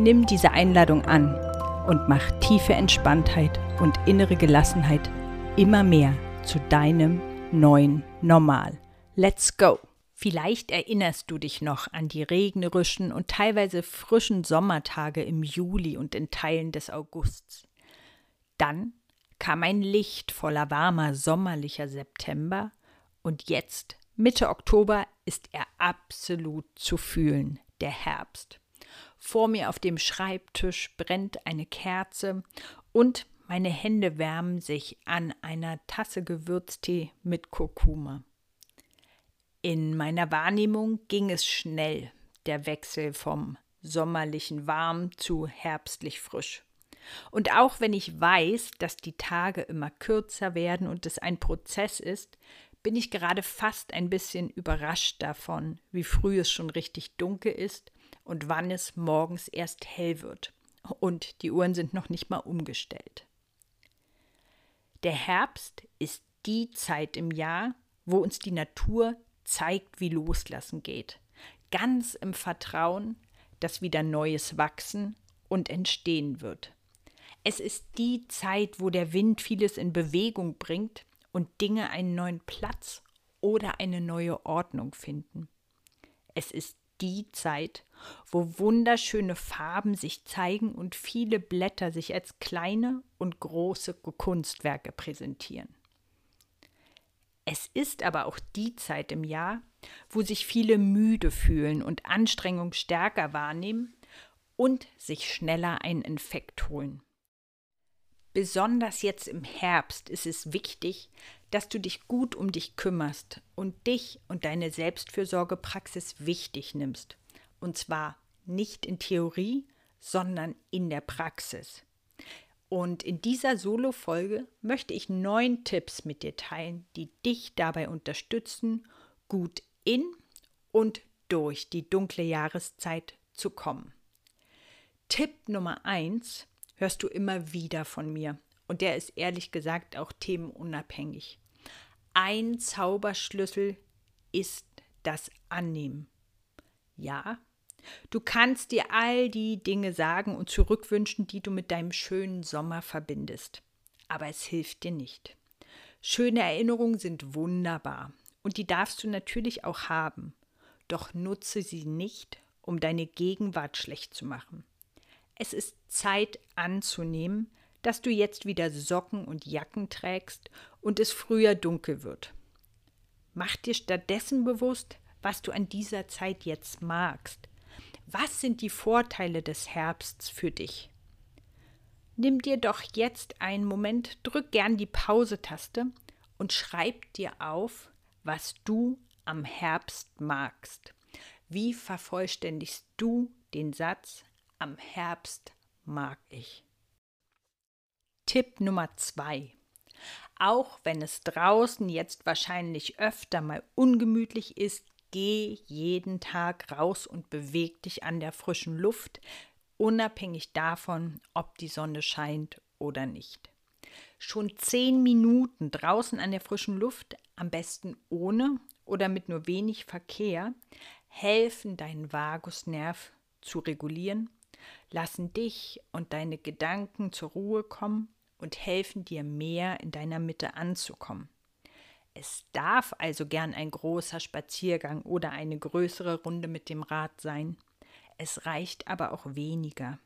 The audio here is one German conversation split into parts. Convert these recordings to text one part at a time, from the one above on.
Nimm diese Einladung an und mach tiefe Entspanntheit und innere Gelassenheit immer mehr zu deinem neuen Normal. Let's go! Vielleicht erinnerst du dich noch an die regnerischen und teilweise frischen Sommertage im Juli und in Teilen des Augusts. Dann kam ein lichtvoller, warmer, sommerlicher September und jetzt, Mitte Oktober, ist er absolut zu fühlen, der Herbst. Vor mir auf dem Schreibtisch brennt eine Kerze und meine Hände wärmen sich an einer Tasse Gewürztee mit Kurkuma. In meiner Wahrnehmung ging es schnell, der Wechsel vom sommerlichen warm zu herbstlich frisch. Und auch wenn ich weiß, dass die Tage immer kürzer werden und es ein Prozess ist, bin ich gerade fast ein bisschen überrascht davon, wie früh es schon richtig dunkel ist und wann es morgens erst hell wird. Und die Uhren sind noch nicht mal umgestellt. Der Herbst ist die Zeit im Jahr, wo uns die Natur zeigt, wie Loslassen geht. Ganz im Vertrauen, dass wieder Neues wachsen und entstehen wird. Es ist die Zeit, wo der Wind vieles in Bewegung bringt und Dinge einen neuen Platz oder eine neue Ordnung finden. Es ist die Zeit, wo wunderschöne Farben sich zeigen und viele Blätter sich als kleine und große Kunstwerke präsentieren. Es ist aber auch die Zeit im Jahr, wo sich viele müde fühlen und Anstrengung stärker wahrnehmen und sich schneller einen Infekt holen. Besonders jetzt im Herbst ist es wichtig, dass du dich gut um dich kümmerst und dich und deine Selbstfürsorgepraxis wichtig nimmst. Und zwar nicht in Theorie, sondern in der Praxis. Und in dieser Solo-Folge möchte ich neun Tipps mit dir teilen, die dich dabei unterstützen, gut in und durch die dunkle Jahreszeit zu kommen. Tipp Nummer eins hörst du immer wieder von mir und der ist ehrlich gesagt auch themenunabhängig. Ein Zauberschlüssel ist das Annehmen. Ja, du kannst dir all die Dinge sagen und zurückwünschen, die du mit deinem schönen Sommer verbindest. Aber es hilft dir nicht. Schöne Erinnerungen sind wunderbar und die darfst du natürlich auch haben. Doch nutze sie nicht, um deine Gegenwart schlecht zu machen. Es ist Zeit anzunehmen, dass du jetzt wieder Socken und Jacken trägst und es früher dunkel wird. Mach dir stattdessen bewusst, was du an dieser Zeit jetzt magst. Was sind die Vorteile des Herbsts für dich? Nimm dir doch jetzt einen Moment, drück gern die Pause-Taste und schreib dir auf, was du am Herbst magst. Wie vervollständigst du den Satz am Herbst mag ich? Tipp Nummer zwei. Auch wenn es draußen jetzt wahrscheinlich öfter mal ungemütlich ist, geh jeden Tag raus und beweg dich an der frischen Luft, unabhängig davon, ob die Sonne scheint oder nicht. Schon zehn Minuten draußen an der frischen Luft, am besten ohne oder mit nur wenig Verkehr, helfen deinen Vagusnerv zu regulieren, lassen dich und deine Gedanken zur Ruhe kommen und helfen dir mehr in deiner Mitte anzukommen. Es darf also gern ein großer Spaziergang oder eine größere Runde mit dem Rad sein. Es reicht aber auch weniger.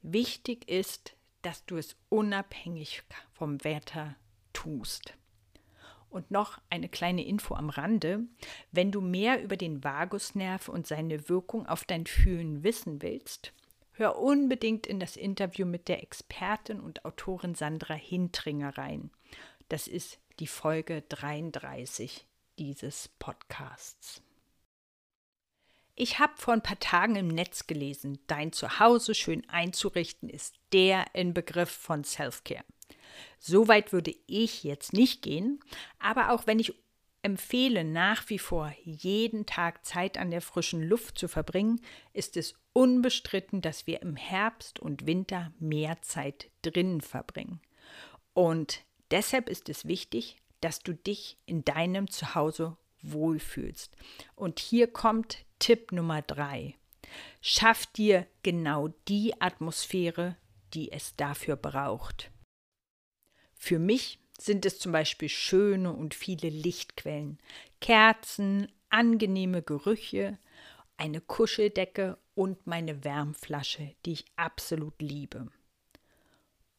Wichtig ist, dass du es unabhängig vom Wetter tust. Und noch eine kleine Info am Rande. Wenn du mehr über den Vagusnerv und seine Wirkung auf dein Fühlen wissen willst, Hör unbedingt in das Interview mit der Expertin und Autorin Sandra Hintringer rein. Das ist die Folge 33 dieses Podcasts. Ich habe vor ein paar Tagen im Netz gelesen, dein Zuhause schön einzurichten ist der Inbegriff von Self-Care. So weit würde ich jetzt nicht gehen, aber auch wenn ich empfehle, nach wie vor jeden Tag Zeit an der frischen Luft zu verbringen, ist es unbestritten, dass wir im Herbst und Winter mehr Zeit drinnen verbringen. Und deshalb ist es wichtig, dass du dich in deinem Zuhause wohlfühlst. Und hier kommt Tipp Nummer drei. Schaff dir genau die Atmosphäre, die es dafür braucht. Für mich sind es zum Beispiel schöne und viele Lichtquellen, Kerzen, angenehme Gerüche, eine Kuscheldecke und meine Wärmflasche, die ich absolut liebe.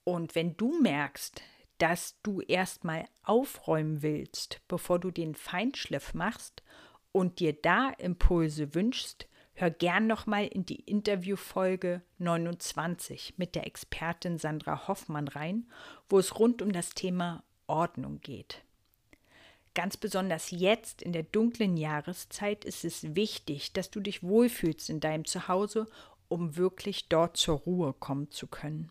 Und wenn du merkst, dass du erstmal aufräumen willst, bevor du den Feinschliff machst und dir da Impulse wünschst, hör gern nochmal in die Interviewfolge 29 mit der Expertin Sandra Hoffmann rein, wo es rund um das Thema Ordnung geht. Ganz besonders jetzt in der dunklen Jahreszeit ist es wichtig, dass du dich wohlfühlst in deinem Zuhause, um wirklich dort zur Ruhe kommen zu können.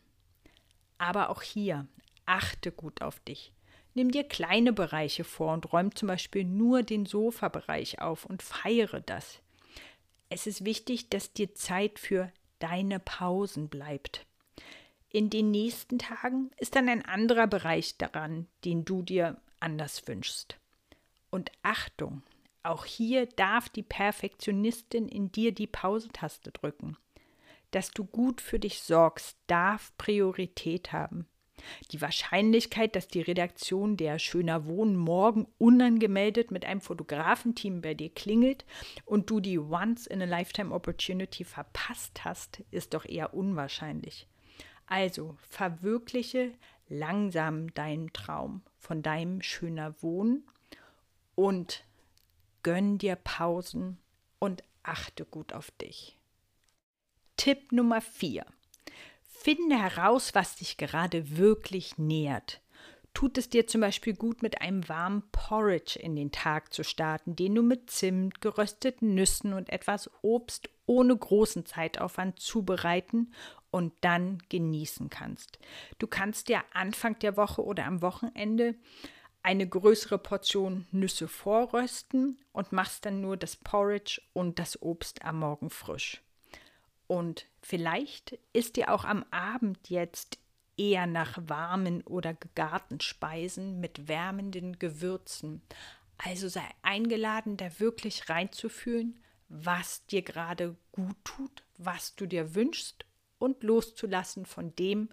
Aber auch hier achte gut auf dich. Nimm dir kleine Bereiche vor und räum zum Beispiel nur den Sofabereich auf und feiere das. Es ist wichtig, dass dir Zeit für deine Pausen bleibt. In den nächsten Tagen ist dann ein anderer Bereich daran, den du dir anders wünschst. Und Achtung, auch hier darf die Perfektionistin in dir die Pausetaste drücken. Dass du gut für dich sorgst, darf Priorität haben. Die Wahrscheinlichkeit, dass die Redaktion der Schöner Wohnen morgen unangemeldet mit einem Fotografenteam bei dir klingelt und du die Once-in-a-Lifetime-Opportunity verpasst hast, ist doch eher unwahrscheinlich. Also verwirkliche langsam deinen Traum von deinem schöner Wohnen und gönn dir Pausen und achte gut auf dich. Tipp Nummer 4. Finde heraus, was dich gerade wirklich nährt. Tut es dir zum Beispiel gut, mit einem warmen Porridge in den Tag zu starten, den du mit Zimt, gerösteten Nüssen und etwas Obst ohne großen Zeitaufwand zubereiten und dann genießen kannst. Du kannst dir Anfang der Woche oder am Wochenende eine größere Portion Nüsse vorrösten und machst dann nur das Porridge und das Obst am Morgen frisch. Und vielleicht ist dir auch am Abend jetzt eher nach warmen oder gegarten Speisen mit wärmenden Gewürzen. Also sei eingeladen, da wirklich reinzufühlen, was dir gerade gut tut, was du dir wünschst und loszulassen von dem,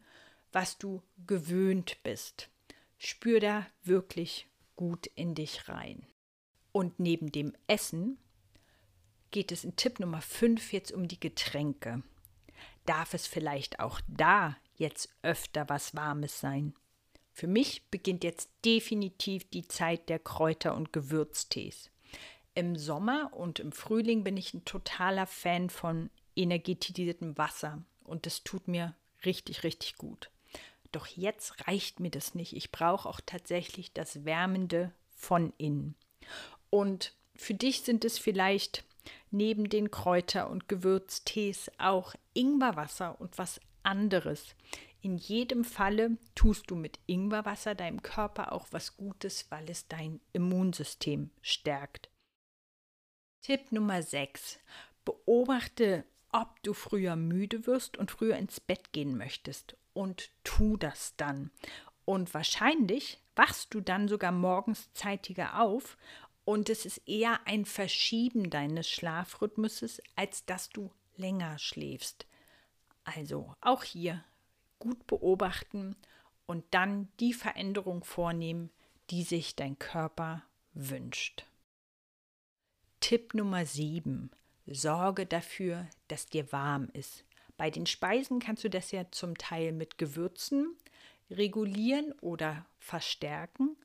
was du gewöhnt bist. Spür da wirklich gut in dich rein. Und neben dem Essen geht es in Tipp Nummer 5 jetzt um die Getränke. Darf es vielleicht auch da jetzt öfter was Warmes sein? Für mich beginnt jetzt definitiv die Zeit der Kräuter- und Gewürztees. Im Sommer und im Frühling bin ich ein totaler Fan von energetisiertem Wasser und das tut mir richtig, richtig gut. Doch jetzt reicht mir das nicht. Ich brauche auch tatsächlich das Wärmende von innen. Und für dich sind es vielleicht neben den Kräuter- und Gewürztees auch Ingwerwasser und was anderes. In jedem Falle tust du mit Ingwerwasser deinem Körper auch was Gutes, weil es dein Immunsystem stärkt. Tipp Nummer 6. Beobachte, ob du früher müde wirst und früher ins Bett gehen möchtest und tu das dann. Und wahrscheinlich wachst du dann sogar morgens zeitiger auf und es ist eher ein Verschieben deines Schlafrhythmuses, als dass du länger schläfst. Also auch hier gut beobachten und dann die Veränderung vornehmen, die sich dein Körper wünscht. Tipp Nummer 7. Sorge dafür, dass dir warm ist. Bei den Speisen kannst du das ja zum Teil mit Gewürzen regulieren oder verstärken.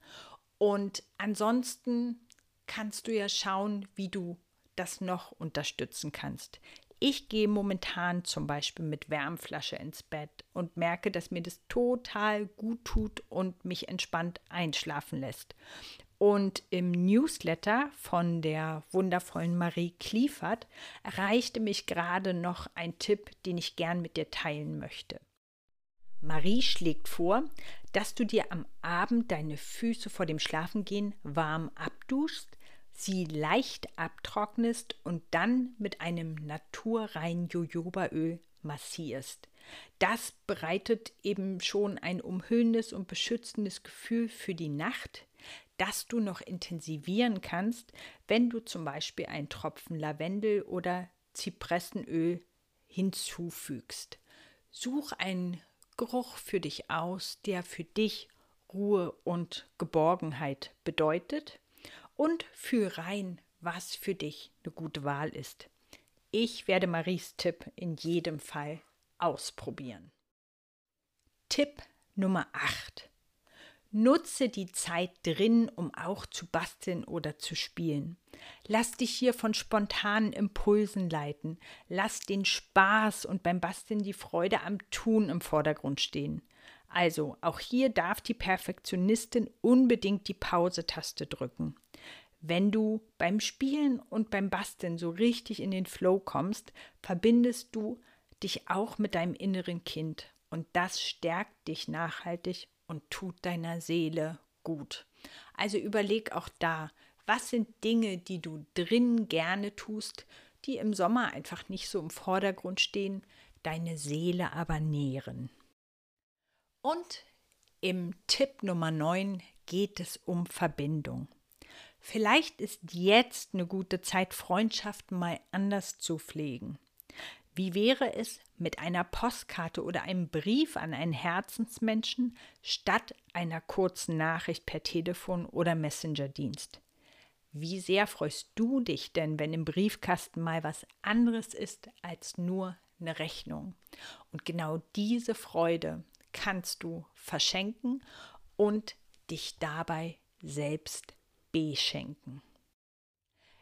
Und ansonsten kannst du ja schauen, wie du das noch unterstützen kannst. Ich gehe momentan zum Beispiel mit Wärmflasche ins Bett und merke, dass mir das total gut tut und mich entspannt einschlafen lässt. Und im Newsletter von der wundervollen Marie Kliefert erreichte mich gerade noch ein Tipp, den ich gern mit dir teilen möchte. Marie schlägt vor, dass du dir am Abend deine Füße vor dem Schlafengehen warm abduschst, sie leicht abtrocknest und dann mit einem naturreinen Jojobaöl massierst. Das bereitet eben schon ein umhüllendes und beschützendes Gefühl für die Nacht, das du noch intensivieren kannst, wenn du zum Beispiel einen Tropfen Lavendel oder Zypressenöl hinzufügst. Such einen Geruch für dich aus, der für dich Ruhe und Geborgenheit bedeutet und fühl rein, was für dich eine gute Wahl ist. Ich werde Maries Tipp in jedem Fall ausprobieren. Tipp Nummer 8. Nutze die Zeit drin, um auch zu basteln oder zu spielen. Lass dich hier von spontanen Impulsen leiten. Lass den Spaß und beim Basteln die Freude am Tun im Vordergrund stehen. Also, auch hier darf die Perfektionistin unbedingt die Pause-Taste drücken. Wenn du beim Spielen und beim Basteln so richtig in den Flow kommst, verbindest du dich auch mit deinem inneren Kind und das stärkt dich nachhaltig und tut deiner Seele gut. Also überleg auch da, was sind Dinge, die du drin gerne tust, die im Sommer einfach nicht so im Vordergrund stehen, deine Seele aber nähren. Und im Tipp Nummer 9 geht es um Verbindung. Vielleicht ist jetzt eine gute Zeit, Freundschaften mal anders zu pflegen. Wie wäre es mit einer Postkarte oder einem Brief an einen Herzensmenschen statt einer kurzen Nachricht per Telefon oder Messenger-Dienst? Wie sehr freust du dich denn, wenn im Briefkasten mal was anderes ist als nur eine Rechnung? Und genau diese Freude kannst du verschenken und dich dabei selbst beschenken.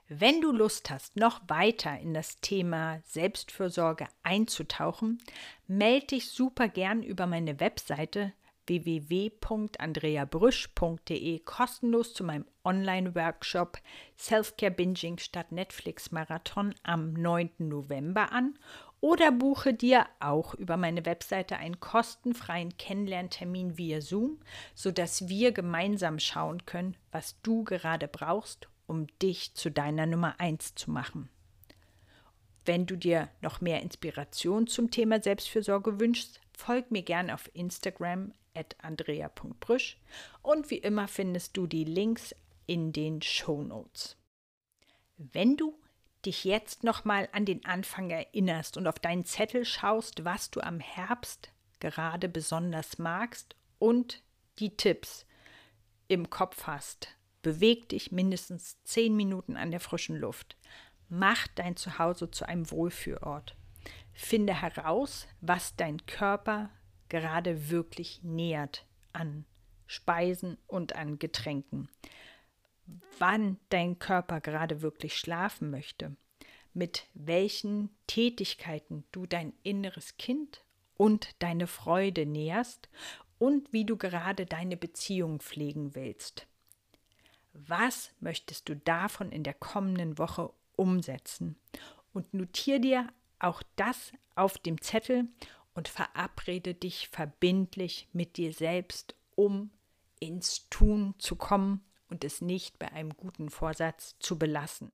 Wenn du Lust hast, noch weiter in das Thema Selbstfürsorge einzutauchen, melde dich super gern über meine Webseite www.andreabrüsch.de kostenlos zu meinem Online-Workshop Selfcare Binging statt Netflix Marathon am 9. November an oder buche dir auch über meine Webseite einen kostenfreien Kennenlerntermin via Zoom, sodass wir gemeinsam schauen können, was du gerade brauchst um dich zu deiner Nummer 1 zu machen. Wenn du dir noch mehr Inspiration zum Thema Selbstfürsorge wünschst, folg mir gerne auf Instagram at andrea.brüsch und wie immer findest du die Links in den Show Notes. Wenn du dich jetzt nochmal an den Anfang erinnerst und auf deinen Zettel schaust, was du am Herbst gerade besonders magst und die Tipps im Kopf hast, Beweg dich mindestens zehn Minuten an der frischen Luft. Mach dein Zuhause zu einem Wohlfühlort. Finde heraus, was dein Körper gerade wirklich nährt an Speisen und an Getränken. Wann dein Körper gerade wirklich schlafen möchte. Mit welchen Tätigkeiten du dein inneres Kind und deine Freude näherst und wie du gerade deine Beziehung pflegen willst. Was möchtest du davon in der kommenden Woche umsetzen? Und notiere dir auch das auf dem Zettel und verabrede dich verbindlich mit dir selbst, um ins Tun zu kommen und es nicht bei einem guten Vorsatz zu belassen.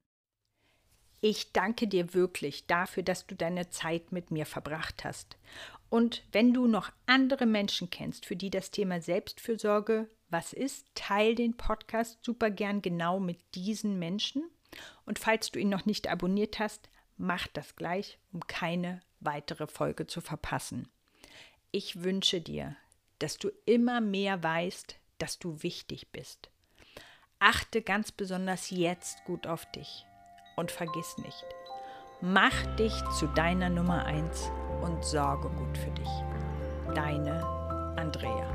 Ich danke dir wirklich dafür, dass du deine Zeit mit mir verbracht hast. Und wenn du noch andere Menschen kennst, für die das Thema Selbstfürsorge was ist, teil den Podcast super gern genau mit diesen Menschen. Und falls du ihn noch nicht abonniert hast, mach das gleich, um keine weitere Folge zu verpassen. Ich wünsche dir, dass du immer mehr weißt, dass du wichtig bist. Achte ganz besonders jetzt gut auf dich und vergiss nicht, mach dich zu deiner Nummer 1 und sorge gut für dich. Deine Andrea.